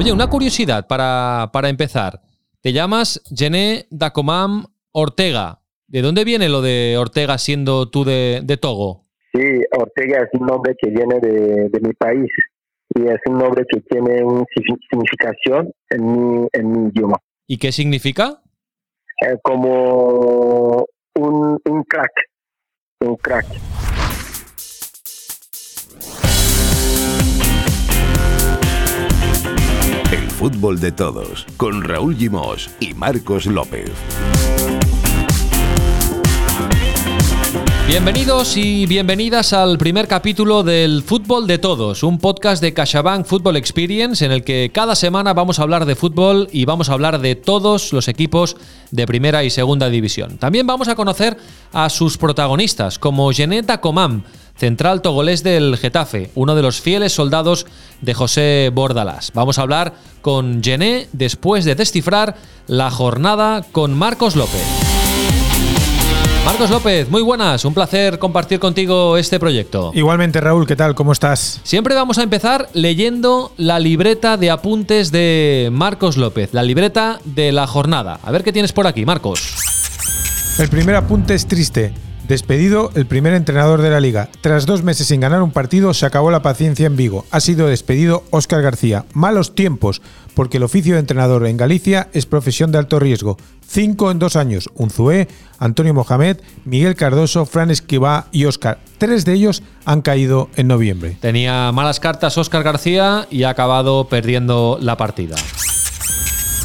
Oye, una curiosidad para, para empezar. Te llamas Gené Dacomam Ortega. ¿De dónde viene lo de Ortega siendo tú de, de Togo? Sí, Ortega es un nombre que viene de, de mi país y es un nombre que tiene una significación en mi, en mi idioma. ¿Y qué significa? Eh, como un, un crack, un crack. El fútbol de todos, con Raúl Gimós y Marcos López. Bienvenidos y bienvenidas al primer capítulo del Fútbol de Todos, un podcast de CaixaBank Football Experience en el que cada semana vamos a hablar de fútbol y vamos a hablar de todos los equipos de primera y segunda división. También vamos a conocer a sus protagonistas, como Geneta Comam, central togolés del Getafe, uno de los fieles soldados de José Bordalás. Vamos a hablar con Gené después de descifrar la jornada con Marcos López. Marcos López, muy buenas, un placer compartir contigo este proyecto. Igualmente, Raúl, ¿qué tal? ¿Cómo estás? Siempre vamos a empezar leyendo la libreta de apuntes de Marcos López, la libreta de la jornada. A ver qué tienes por aquí, Marcos. El primer apunte es triste. Despedido el primer entrenador de la liga. Tras dos meses sin ganar un partido, se acabó la paciencia en Vigo. Ha sido despedido Óscar García. Malos tiempos, porque el oficio de entrenador en Galicia es profesión de alto riesgo. Cinco en dos años. Unzué, Antonio Mohamed, Miguel Cardoso, Fran Esquivá y Óscar. Tres de ellos han caído en noviembre. Tenía malas cartas Óscar García y ha acabado perdiendo la partida.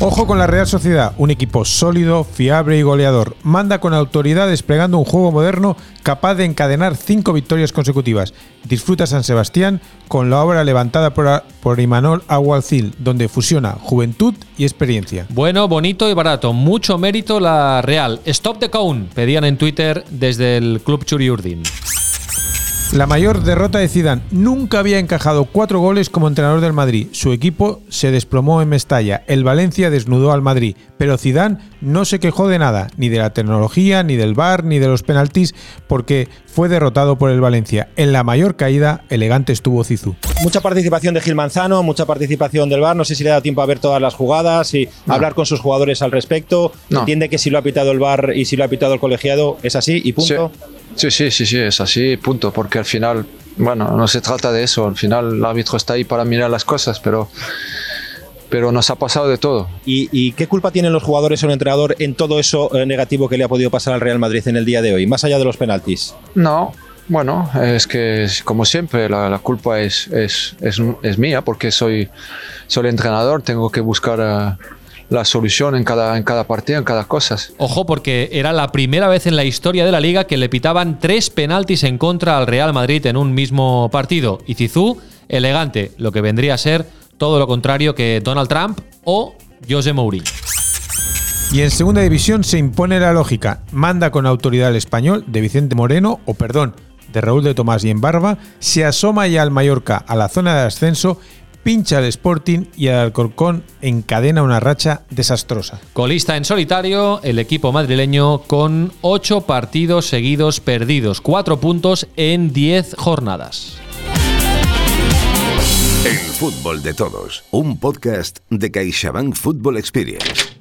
Ojo con la Real Sociedad, un equipo sólido, fiable y goleador. Manda con autoridad desplegando un juego moderno capaz de encadenar cinco victorias consecutivas. Disfruta San Sebastián con la obra levantada por, Imanol Agualcil, donde fusiona juventud y experiencia. Bueno, bonito y barato. Mucho mérito la Real. Stop the cone, pedían en Twitter desde el Club Churiurdin. La mayor derrota de Zidane. Nunca había encajado cuatro goles como entrenador del Madrid. Su equipo se desplomó en Mestalla. El Valencia desnudó al Madrid. Pero Zidane no se quejó de nada, ni de la tecnología, ni del VAR, ni de los penaltis, porque fue derrotado por el Valencia. En la mayor caída, elegante estuvo Zizou. Mucha participación de Gil Manzano, mucha participación del VAR. No sé si le da tiempo a ver todas las jugadas y No. hablar con sus jugadores al respecto. No. Entiende que si lo ha pitado el VAR y si lo ha pitado el colegiado es así y punto. Sí, sí, sí, sí, es así, punto, porque al final, bueno, no se trata de eso, al final el árbitro está ahí para mirar las cosas, pero, pero nos ha pasado de todo. ¿Y, y qué culpa tienen los jugadores o el entrenador en todo eso eh, negativo que le ha podido pasar al Real Madrid en el día de hoy, más allá de los penaltis? No, bueno, es que como siempre la, la culpa es, es, es, es mía porque soy, soy el entrenador, tengo que buscar eh, la solución en cada, en cada partido, en cada cosa. Ojo, porque era la primera vez en la historia de la liga que le pitaban tres penaltis en contra al Real Madrid en un mismo partido. Y Zizou, elegante, lo que vendría a ser todo lo contrario que Donald Trump o José Mourinho. Y en segunda división se impone la lógica. Manda con autoridad el español de Vicente Moreno, o perdón, de Raúl de Tomás y en Barba, se asoma ya al Mallorca a la zona de ascenso, pincha al Sporting y al Alcorcón encadena una racha desastrosa. Colista en solitario, el equipo madrileño con ocho partidos seguidos perdidos, cuatro puntos en 10 jornadas. El fútbol de todos, un podcast de CaixaBank Football Experience.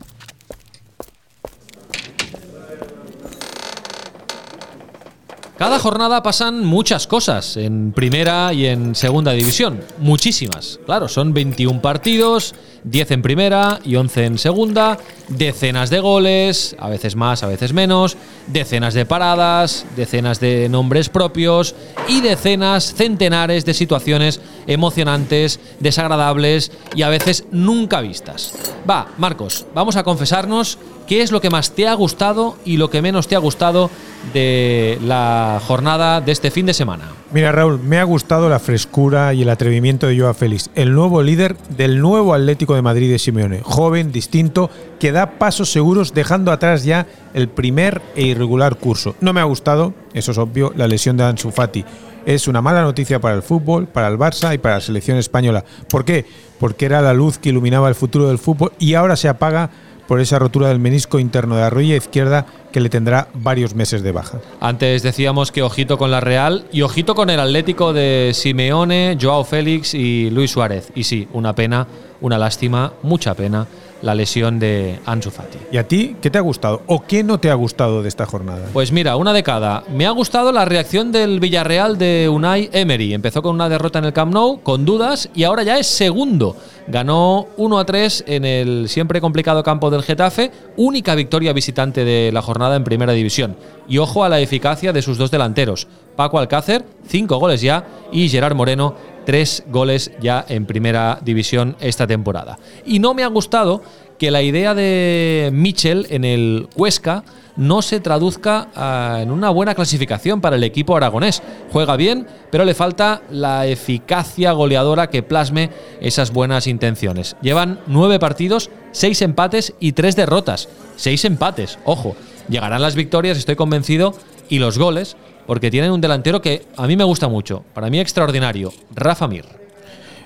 Cada jornada pasan muchas cosas en primera y en segunda división. Muchísimas. Claro, son 21 partidos, 10 en primera y 11 en segunda, decenas de goles, a veces más, a veces menos, decenas de paradas, decenas de nombres propios y decenas, centenares de situaciones emocionantes, desagradables y a veces nunca vistas. Va, Marcos, vamos a confesarnos qué es lo que más te ha gustado y lo que menos te ha gustado de la jornada de este fin de semana. Mira, Raúl, me ha gustado la frescura y el atrevimiento de Joao Félix, el nuevo líder del nuevo Atlético de Madrid de Simeone, joven, distinto, que da pasos seguros dejando atrás ya el primer e irregular curso. No me ha gustado, eso es obvio, la lesión de Ansu Fati. Es una mala noticia para el fútbol, para el Barça y para la selección española. ¿Por qué? Porque era la luz que iluminaba el futuro del fútbol y ahora se apaga por esa rotura del menisco interno de la rodilla izquierda que le tendrá varios meses de baja. Antes decíamos que ojito con la Real y ojito con el Atlético de Simeone, Joao Félix y Luis Suárez. Y sí, una pena una lástima, mucha pena la lesión de Ansu Fati. ¿Y a ti qué te ha gustado o qué no te ha gustado de esta jornada? Pues mira, una de cada. Me ha gustado la reacción del Villarreal de Unai Emery. Empezó con una derrota en el Camp Nou, con dudas, y ahora ya es segundo. Ganó 1 a 3 en el siempre complicado campo del Getafe, única victoria visitante de la jornada en Primera División. Y ojo a la eficacia de sus dos delanteros. Paco Alcácer, cinco goles ya, y Gerard Moreno, tres goles ya en primera división esta temporada. Y no me ha gustado que la idea de Mitchell en el Huesca no se traduzca ah, en una buena clasificación para el equipo aragonés. Juega bien, pero le falta la eficacia goleadora que plasme esas buenas intenciones. Llevan nueve partidos, seis empates y tres derrotas. Seis empates, ojo. Llegarán las victorias, estoy convencido, y los goles, porque tienen un delantero que a mí me gusta mucho, para mí extraordinario, Rafa Mir.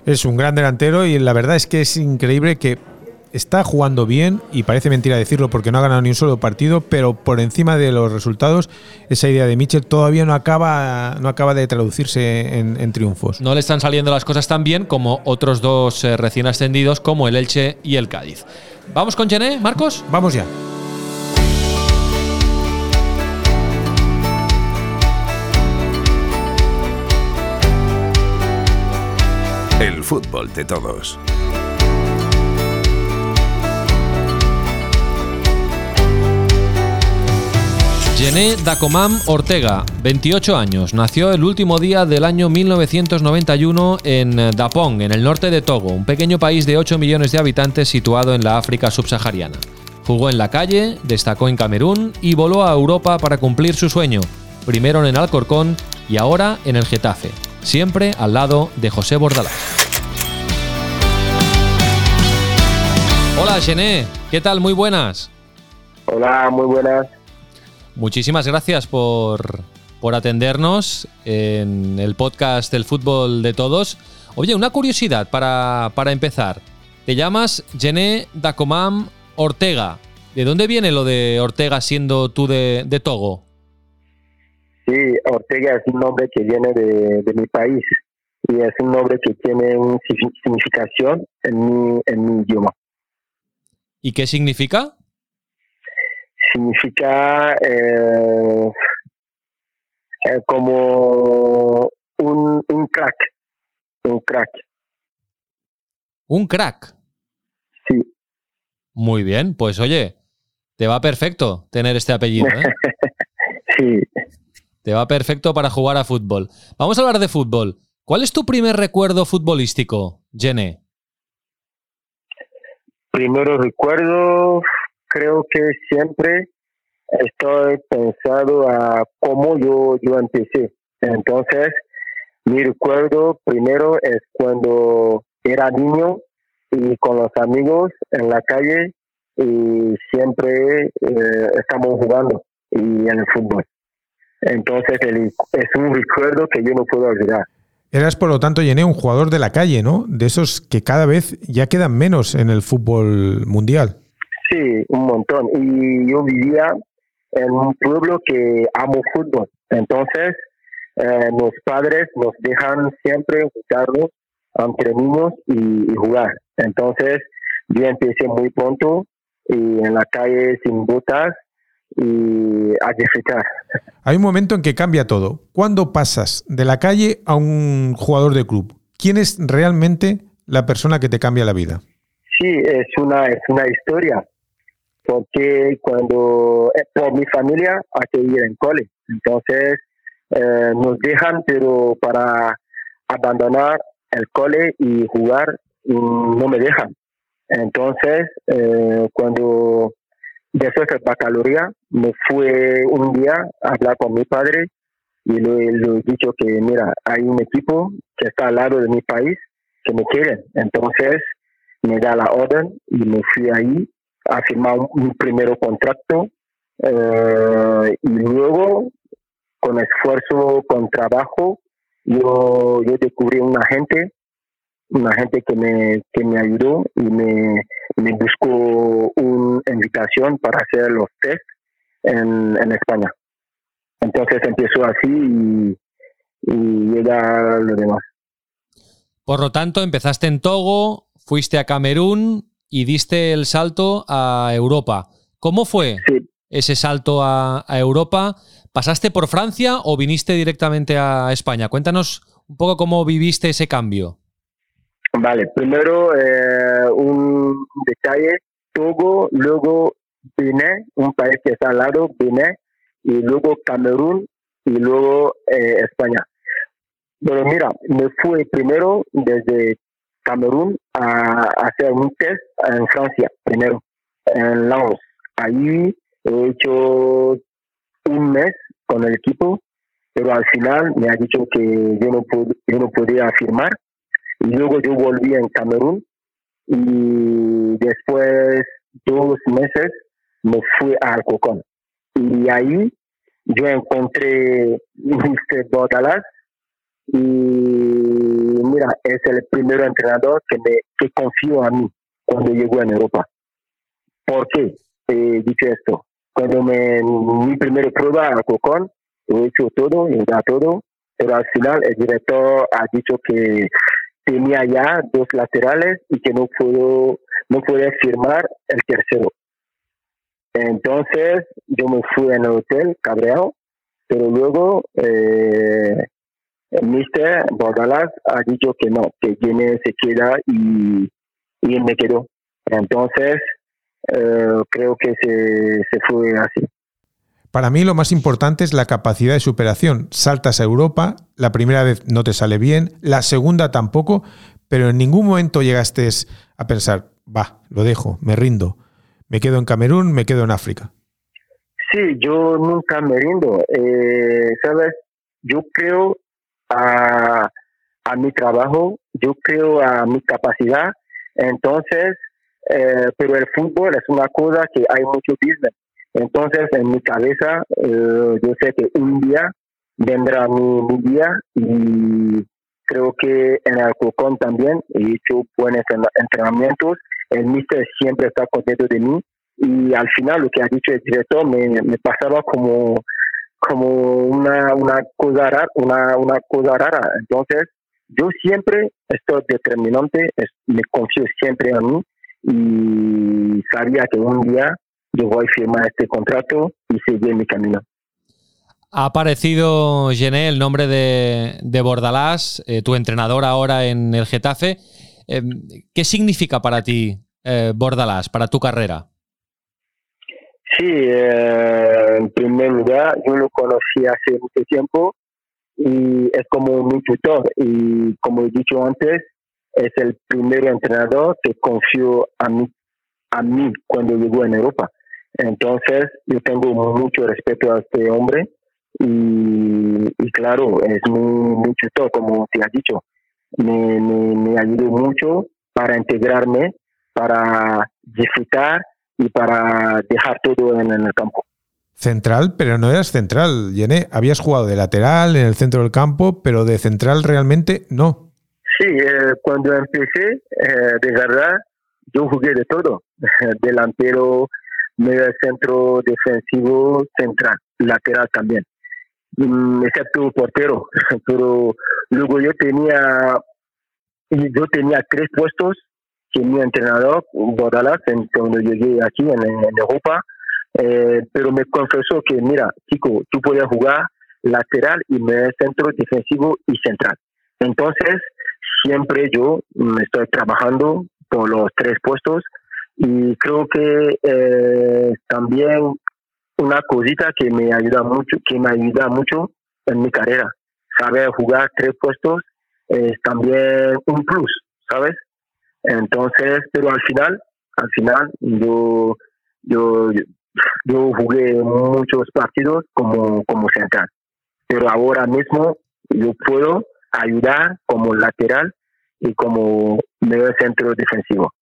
Es un gran delantero y la verdad es que es increíble que está jugando bien y parece mentira decirlo porque no ha ganado ni un solo partido, pero por encima de los resultados, esa idea de Mitchell todavía no acaba, no acaba de traducirse en, triunfos. No le están saliendo las cosas tan bien como otros dos eh, recién ascendidos como el Elche y el Cádiz. ¿Vamos con Gené, Marcos? Vamos ya. El fútbol de todos. Gené Dacomam Ortega, 28 años, nació el último día del año 1991 en Dapong, en el norte de Togo, un pequeño país de 8 millones de habitantes situado en la África subsahariana. Jugó en la calle, destacó en Camerún y voló a Europa para cumplir su sueño, primero en el Alcorcón y ahora en el Getafe siempre al lado de José Bordalás. Hola, Gené, ¿qué tal? Muy buenas. Hola, muy buenas. Muchísimas gracias por, por atendernos en el podcast del fútbol de todos. Oye, una curiosidad para, para empezar. Te llamas Gené Dacomam Ortega. ¿De dónde viene lo de Ortega siendo tú de, de Togo? Sí, Ortega es un nombre que viene de, mi país y es un nombre que tiene una significación en mi, en mi idioma. ¿Y qué significa? Significa eh, eh, como un, un crack, un crack. ¿Un crack? Sí. Muy bien, pues oye, te va perfecto tener este apellido. ¿eh? sí. Te va perfecto para jugar a fútbol. Vamos a hablar de fútbol. ¿Cuál es tu primer recuerdo futbolístico, Jenny? Primero recuerdo, creo que siempre estoy pensado a cómo yo, yo empecé. Entonces, mi recuerdo primero es cuando era niño y con los amigos en la calle y siempre eh, estamos jugando y en el fútbol. Entonces es un recuerdo que yo no puedo olvidar. Eras, por lo tanto, Yené, un jugador de la calle, ¿no? De esos que cada vez ya quedan menos en el fútbol mundial. Sí, un montón. Y yo vivía en un pueblo que amo fútbol. Entonces, eh, los padres nos dejan siempre juntarnos entre niños y, y, jugar. Entonces, yo empecé muy pronto y en la calle sin botas y a disfrutar. Hay un momento en que cambia todo. ¿Cuándo pasas de la calle a un jugador de club? ¿Quién es realmente la persona que te cambia la vida? Sí, es una, es una historia. Porque cuando, eh, por mi familia, hay que ir en cole. Entonces, eh, nos dejan, pero para abandonar el cole y jugar, no me dejan. Entonces, eh, cuando después de baccalaureate me fue un día a hablar con mi padre y le, he dicho que mira hay un equipo que está al lado de mi país que me quieren entonces me da la orden y me fui ahí a firmar un, primer contrato eh, y luego con esfuerzo con trabajo yo yo descubrí una gente una gente que me, que me ayudó y me, me buscó una invitación para hacer los test en, en España. Entonces empezó así y, y llega lo demás. Por lo tanto, empezaste en Togo, fuiste a Camerún y diste el salto a Europa. ¿Cómo fue ese salto a, Europa? ¿Pasaste por Francia o viniste directamente a España? Cuéntanos un poco cómo viviste ese cambio. Vale, primero eh, un detalle, Togo, luego Benin, un país que está al lado, Benin, y luego Camerún y luego eh, España. Pero mira, me fui primero desde Camerún a, hacer un test en Francia, primero, en Laos. Ahí he hecho un mes con el equipo, pero al final me ha dicho que yo no, yo no podía firmar. Luego yo volví en Camerún y después dos meses me fui a Alcocón. Y ahí yo encontré Mr. Bodalas y mira, es el primer entrenador que me que confió a mí cuando llegó a Europa. ¿Por qué he dicho esto? Cuando me, mi primera prueba a Cocón, he hecho todo, he dado todo, pero al final el director ha dicho que tenía ya dos laterales y que no puedo no podía firmar el tercero. Entonces yo me fui el hotel cabreado, pero luego eh, el mister Bordalas ha dicho que no, que tiene se queda y, y me quedó. Entonces eh, creo que se, se fue así. Para mí lo más importante es la capacidad de superación. Saltas a Europa, la primera vez no te sale bien, la segunda tampoco, pero en ningún momento llegaste a pensar, va, lo dejo, me rindo me quedo en Camerún, me quedo en África. Sí, yo nunca me rindo. Eh, Sabes, yo creo a, a, mi trabajo, yo creo a mi capacidad. Entonces, eh, pero el fútbol es una cosa que hay mucho business. Entonces, en mi cabeza, eh, yo sé que un día vendrá mi, día y creo que en el Alcocón también he hecho buenos entrenamientos. El mister siempre está contento de mí y al final lo que ha dicho el director me, me pasaba como como una, una cosa rara una, una cosa rara. Entonces yo siempre estoy determinante me confío siempre en mí y sabía que un día yo voy a firmar este contrato y seguir mi camino ha aparecido, Gené, el nombre de, de Bordalás, eh, tu entrenador ahora en el Getafe. Em, ¿Qué significa para ti eh, Bordalás, para tu carrera? Sí, eh, en primer lugar, yo lo conocí hace mucho tiempo y es como mi tutor. Y como he dicho antes, es el primer entrenador que confió a mí, a mí cuando llegó en Europa. Entonces, yo tengo mucho respeto a este hombre y, claro, es mi, tutor, como te has dicho me, me, ayudó mucho para integrarme, para disfrutar y para dejar todo en, el campo. Central, pero no eras central, Yené. Habías jugado de lateral en el centro del campo, pero de central realmente no. Sí, eh, cuando empecé, eh, de verdad, yo jugué de todo. Delantero, medio centro defensivo, central, lateral también. Mm, excepto portero, pero luego yo tenía yo tenía tres puestos que mi entrenador Bordalas cuando llegué aquí en, Europa eh, pero me confesó que mira chico tú puedes jugar lateral y medio centro defensivo y central entonces siempre yo me estoy trabajando por los tres puestos y creo que eh, también una cosita que me ayuda mucho, que me ayuda mucho en mi carrera. Saber jugar tres puestos es también un plus, ¿sabes? Entonces, pero al final, al final, yo, yo, yo jugué muchos partidos como, como central. Pero ahora mismo yo puedo ayudar como lateral y como medio centro defensivo.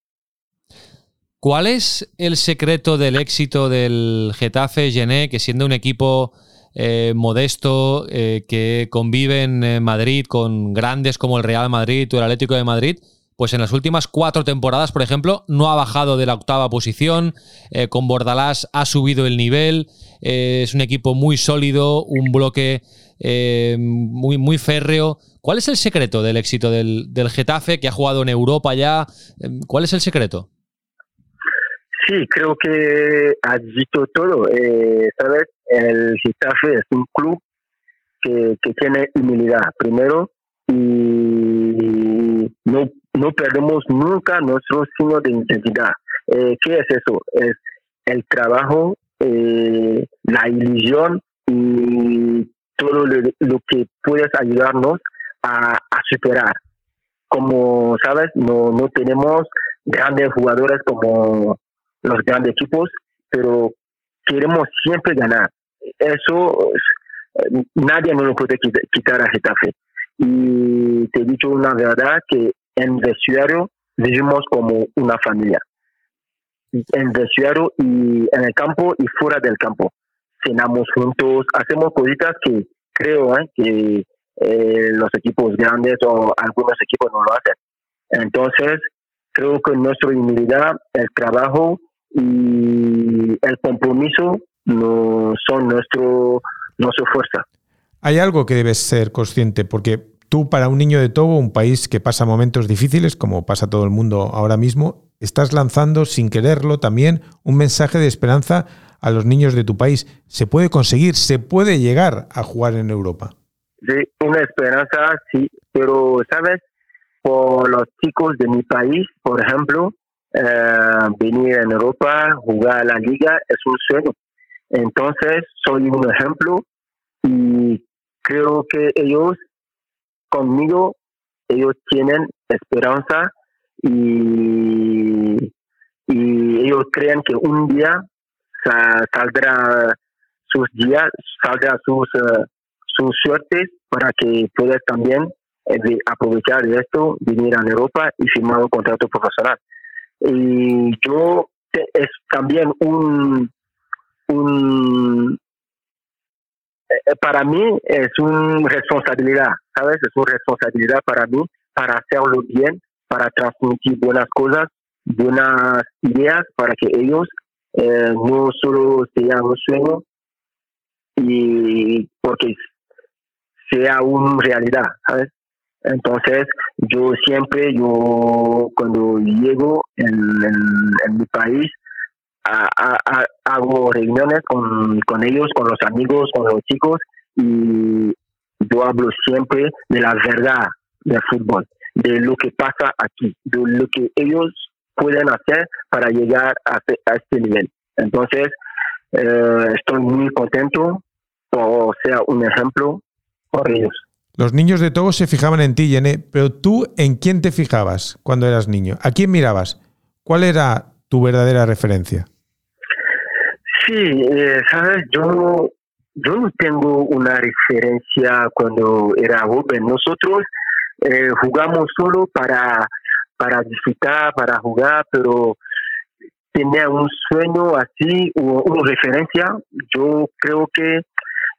¿Cuál es el secreto del éxito del Getafe, Gené, que siendo un equipo eh, modesto, eh, que convive en Madrid con grandes como el Real Madrid o el Atlético de Madrid, pues en las últimas cuatro temporadas, por ejemplo, no ha bajado de la octava posición. Eh, con Bordalás ha subido el nivel. Eh, es un equipo muy sólido, un bloque eh, muy, muy férreo. ¿Cuál es el secreto del éxito del Getafe, que ha jugado en Europa ya? ¿Cuál es el secreto? Sí, creo que has dicho todo. Eh, ¿Sabes? El Getafe es un club que, que tiene humildad, primero, y no, no perdemos nunca nuestro signo de identidad. Eh, ¿Qué es eso? Es el trabajo, eh, la ilusión y todo lo, lo, que puedes ayudarnos a, a superar. Como sabes, no, no tenemos grandes jugadores como los grandes equipos, pero queremos siempre ganar. Eso nadie nos lo puede quitar a Getafe. Y te he dicho una verdad que en vestuario vivimos como una familia. En vestuario y en el campo y fuera del campo. Cenamos juntos, hacemos cositas que creo ¿eh? que eh, los equipos grandes o algunos equipos no lo hacen. Entonces, creo que nuestra humildad, el trabajo y el compromiso no son nuestro, nuestra fuerza. Hay algo que debes ser consciente, porque tú para un niño de Togo, un país que pasa momentos difíciles, como pasa todo el mundo ahora mismo, estás lanzando sin quererlo también un mensaje de esperanza a los niños de tu país. Se puede conseguir, se puede llegar a jugar en Europa. Sí, una esperanza, sí, pero sabes, por los chicos de mi país, por ejemplo, eh, venir en Europa, jugar a la liga, es un sueño. Entonces, soy un ejemplo y creo que ellos, conmigo, ellos tienen esperanza y, y ellos creen que un día saldrá sus días, saldrá sus, uh, sus suertes para que puedas también eh, aprovechar de esto, venir a Europa y firmar un contrato profesional. Y yo es también un, un eh, para mí es una responsabilidad, ¿sabes? Es una responsabilidad para mí para hacerlo bien, para transmitir buenas cosas, buenas ideas, para que ellos eh, no solo sean un sueño, y porque sea una realidad, ¿sabes? Entonces, yo siempre, yo cuando llego en, mi país, hago reuniones con, con ellos, con los amigos, con los chicos, y yo hablo siempre de la verdad del fútbol, de lo que pasa aquí, de lo que ellos pueden hacer para llegar a, este nivel. Entonces, eh, estoy muy contento por ser un ejemplo por ellos. Los niños de Togo se fijaban en ti, Yene, pero tú, ¿en quién te fijabas cuando eras niño? ¿A quién mirabas? ¿Cuál era tu verdadera referencia? Sí, eh, sabes, yo, yo no tengo una referencia cuando era joven. Nosotros eh, jugamos solo para, para disfrutar, para jugar, pero tenía un sueño así, una referencia. Yo creo que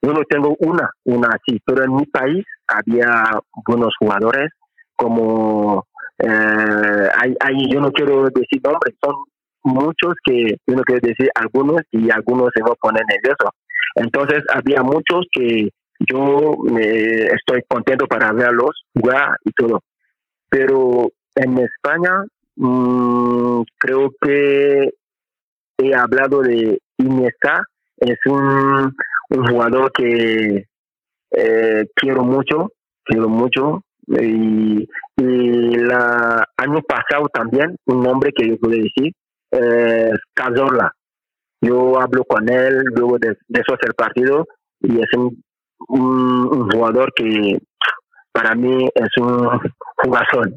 yo no tengo una, una así, pero en mi país había buenos jugadores como eh, hay, hay, yo no quiero decir nombres, son muchos que yo no quiero decir algunos y algunos se van a poner nerviosos. Entonces había muchos que yo estoy contento para verlos jugar y todo. Pero en España mmm, creo que he hablado de Iniesta, es un, un jugador que eh, quiero mucho, quiero mucho. Y, la año pasado también, un nombre que yo puedo decir, eh, Cazorla. Yo hablo con él luego de, eso hacer partido y es un, jugador que para mí es un jugador.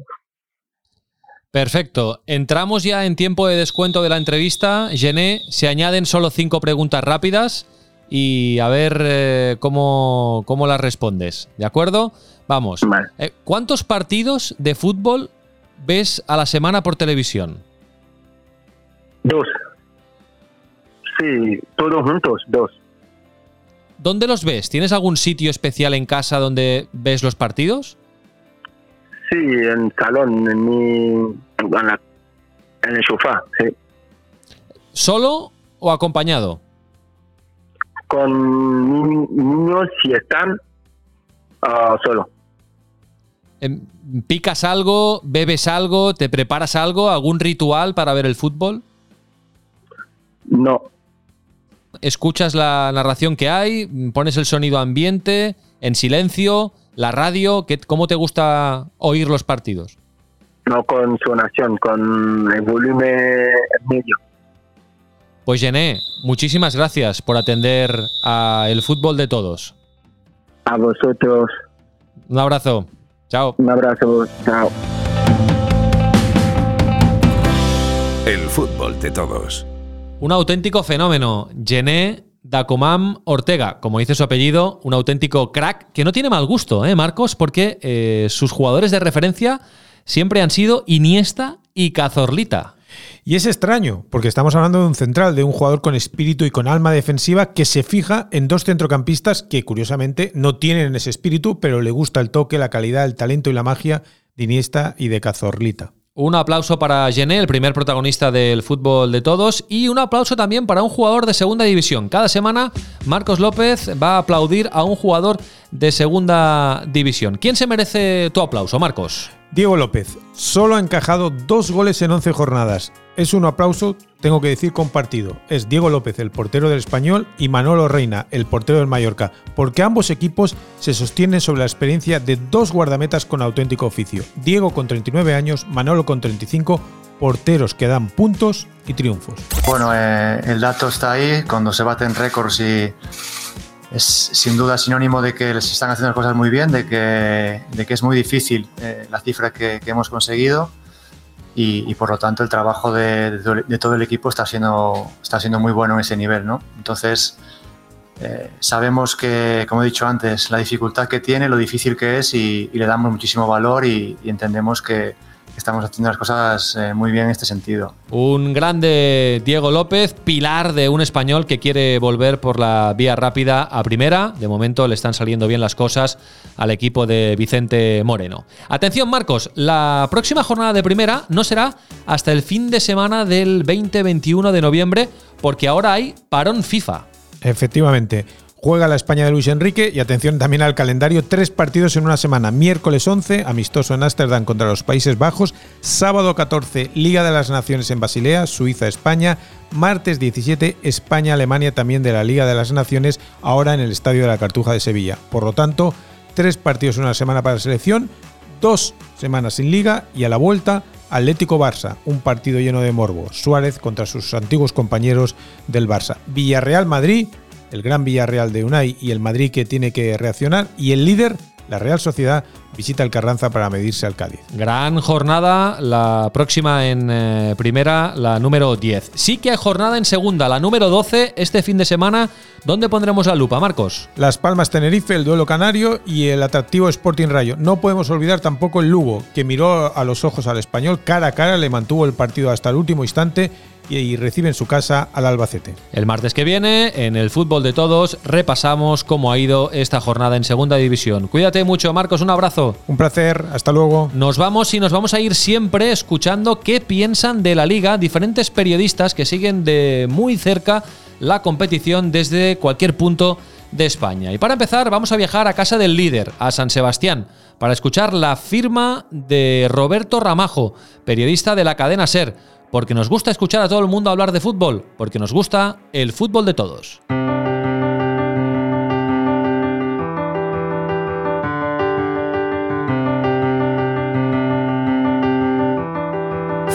Perfecto. Entramos ya en tiempo de descuento de la entrevista. Gené, se añaden solo cinco preguntas rápidas y a ver eh, cómo, cómo las respondes. ¿De acuerdo? Vamos. Eh, ¿Cuántos partidos de fútbol ves a la semana por televisión? Dos. Sí, todos juntos, dos. ¿Dónde los ves? ¿Tienes algún sitio especial en casa donde ves los partidos? sí, en el salón, en, mi, en, la- en el sofá, sí. ¿Solo o acompañado? Con ni- niños si están ah, solo. Em, ¿Picas algo? ¿Bebes algo? ¿Te preparas algo? ¿Algún ritual para ver el fútbol? No, ¿Escuchas la narración que hay? ¿Pones el sonido ambiente? ¿En silencio? ¿La radio? ¿Qué- ¿Cómo te gusta oír los partidos? no con sonación, con el volumen medio. Pues Gené, muchísimas gracias por atender a el fútbol de todos. A vosotros, Un abrazo. Chao. un abrazo, chao. El fútbol de todos. Un auténtico fenómeno. Gené Dacomam Ortega, como dice su apellido, un auténtico crack que no tiene mal gusto, ¿eh, Marcos? Porque eh, sus jugadores de referencia siempre han sido Iniesta y Cazorlita. Y es extraño, porque estamos hablando de un central, de un jugador con espíritu y con alma defensiva que se fija en dos centrocampistas que curiosamente no tienen ese espíritu, pero le gusta el toque, la calidad, el talento y la magia de Iniesta y de Cazorlita. Un aplauso para Gené, el primer protagonista del fútbol de todos, y un aplauso también para un jugador de segunda división. Cada semana Marcos López va a aplaudir a un jugador de segunda división. ¿Quién se merece tu aplauso, Marcos? Diego López, solo ha encajado dos goles en 11 jornadas. Es un aplauso, tengo que decir, compartido. Es Diego López, el portero del Español, y Manolo Reina, el portero del Mallorca, porque ambos equipos se sostienen sobre la experiencia de dos guardametas con auténtico oficio. Diego con 39 años, Manolo con 35, porteros que dan puntos y triunfos. Bueno, eh, el dato está ahí, cuando se baten récords y es sin duda sinónimo de que se están haciendo las cosas muy bien, de que, de que es muy difícil eh, la cifra que, hemos conseguido y, por lo tanto el trabajo de, todo el- equipo está siendo, está siendo muy bueno en ese nivel, ¿no? Entonces, eh, sabemos que, como he dicho antes, la dificultad que tiene, lo difícil que es y, le damos muchísimo valor y entendemos que estamos haciendo las cosas eh, muy bien en este sentido. Un grande Diego López, pilar de un español que quiere volver por la vía rápida a primera. De momento le están saliendo bien las cosas al equipo de Vicente Moreno. Atención Marcos, la próxima jornada de primera no será hasta el fin de semana del 20-21 de noviembre porque ahora hay parón FIFA. Efectivamente. Juega la España de Luis Enrique y atención también al calendario, tres partidos en una semana. Miércoles 11, amistoso en Ámsterdam contra los Países Bajos. Sábado 14, Liga de las Naciones en Basilea, Suiza-España. Martes 17, España-Alemania también de la Liga de las Naciones, ahora en el Estadio de la Cartuja de Sevilla. Por lo tanto, tres partidos en una semana para la selección, dos semanas sin liga y a la vuelta Atlético Barça, un partido lleno de morbo. Suárez contra sus antiguos compañeros del Barça. Villarreal Madrid, el gran Villarreal de Unai y el Madrid que tiene que reaccionar. Y el líder, la Real Sociedad, visita el Carranza para medirse al Cádiz. Gran jornada, la próxima en eh, primera, la número 10. Sí que hay jornada en segunda, la número 12, este fin de semana. ¿Dónde pondremos la lupa, Marcos? Las Palmas Tenerife, el duelo canario y el atractivo Sporting Rayo. No podemos olvidar tampoco el Lugo, que miró a los ojos al español cara a cara, le mantuvo el partido hasta el último instante y, recibe en su casa al Albacete. El martes que viene, en el fútbol de todos, repasamos cómo ha ido esta jornada en segunda división. Cuídate mucho, Marcos, un abrazo. Un placer, hasta luego. Nos vamos y nos vamos a ir siempre escuchando qué piensan de la liga diferentes periodistas que siguen de muy cerca la competición desde cualquier punto de España. Y para empezar, vamos a viajar a casa del líder, a San Sebastián, para escuchar la firma de Roberto Ramajo, periodista de la cadena Ser, porque nos gusta escuchar a todo el mundo hablar de fútbol, porque nos gusta el fútbol de todos.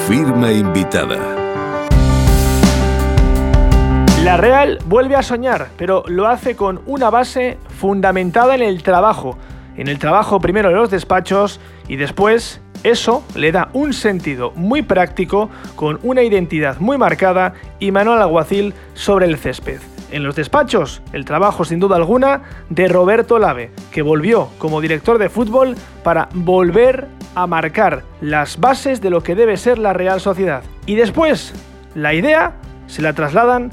Firma invitada. La Real vuelve a soñar, pero lo hace con una base fundamentada en el trabajo. En el trabajo primero de los despachos y después eso le da un sentido muy práctico con una identidad muy marcada y manual alguacil sobre el césped. En los despachos, el trabajo sin duda alguna de Roberto Lave, que volvió como director de fútbol para volver a marcar las bases de lo que debe ser la Real Sociedad. Y después, la idea se la trasladan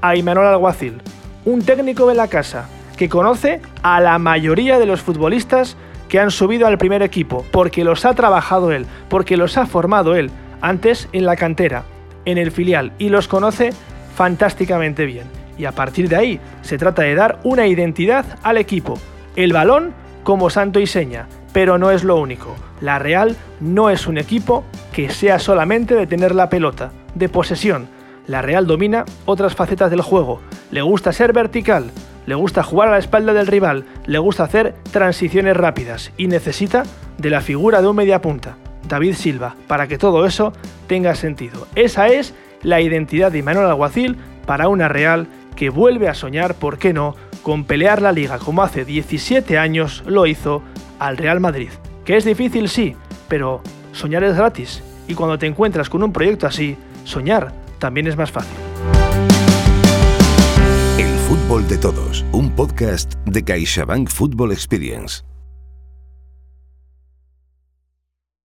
a Imanol Alguacil, un técnico de la casa que conoce a la mayoría de los futbolistas que han subido al primer equipo, porque los ha trabajado él, porque los ha formado él, antes en la cantera, en el filial, y los conoce fantásticamente bien. Y a partir de ahí se trata de dar una identidad al equipo, el balón como santo y seña, pero no es lo único. La Real no es un equipo que sea solamente de tener la pelota, de posesión. La Real domina otras facetas del juego. Le gusta ser vertical, le gusta jugar a la espalda del rival, le gusta hacer transiciones rápidas y necesita de la figura de un mediapunta, David Silva, para que todo eso tenga sentido. Esa es la identidad de Manuel Alguacil para una Real que vuelve a soñar, ¿por qué no?, con pelear la liga como hace 17 años lo hizo al Real Madrid. Que es difícil, sí, pero soñar es gratis. Y cuando te encuentras con un proyecto así, soñar también es más fácil. Fútbol de todos, un podcast de CaixaBank Football Experience.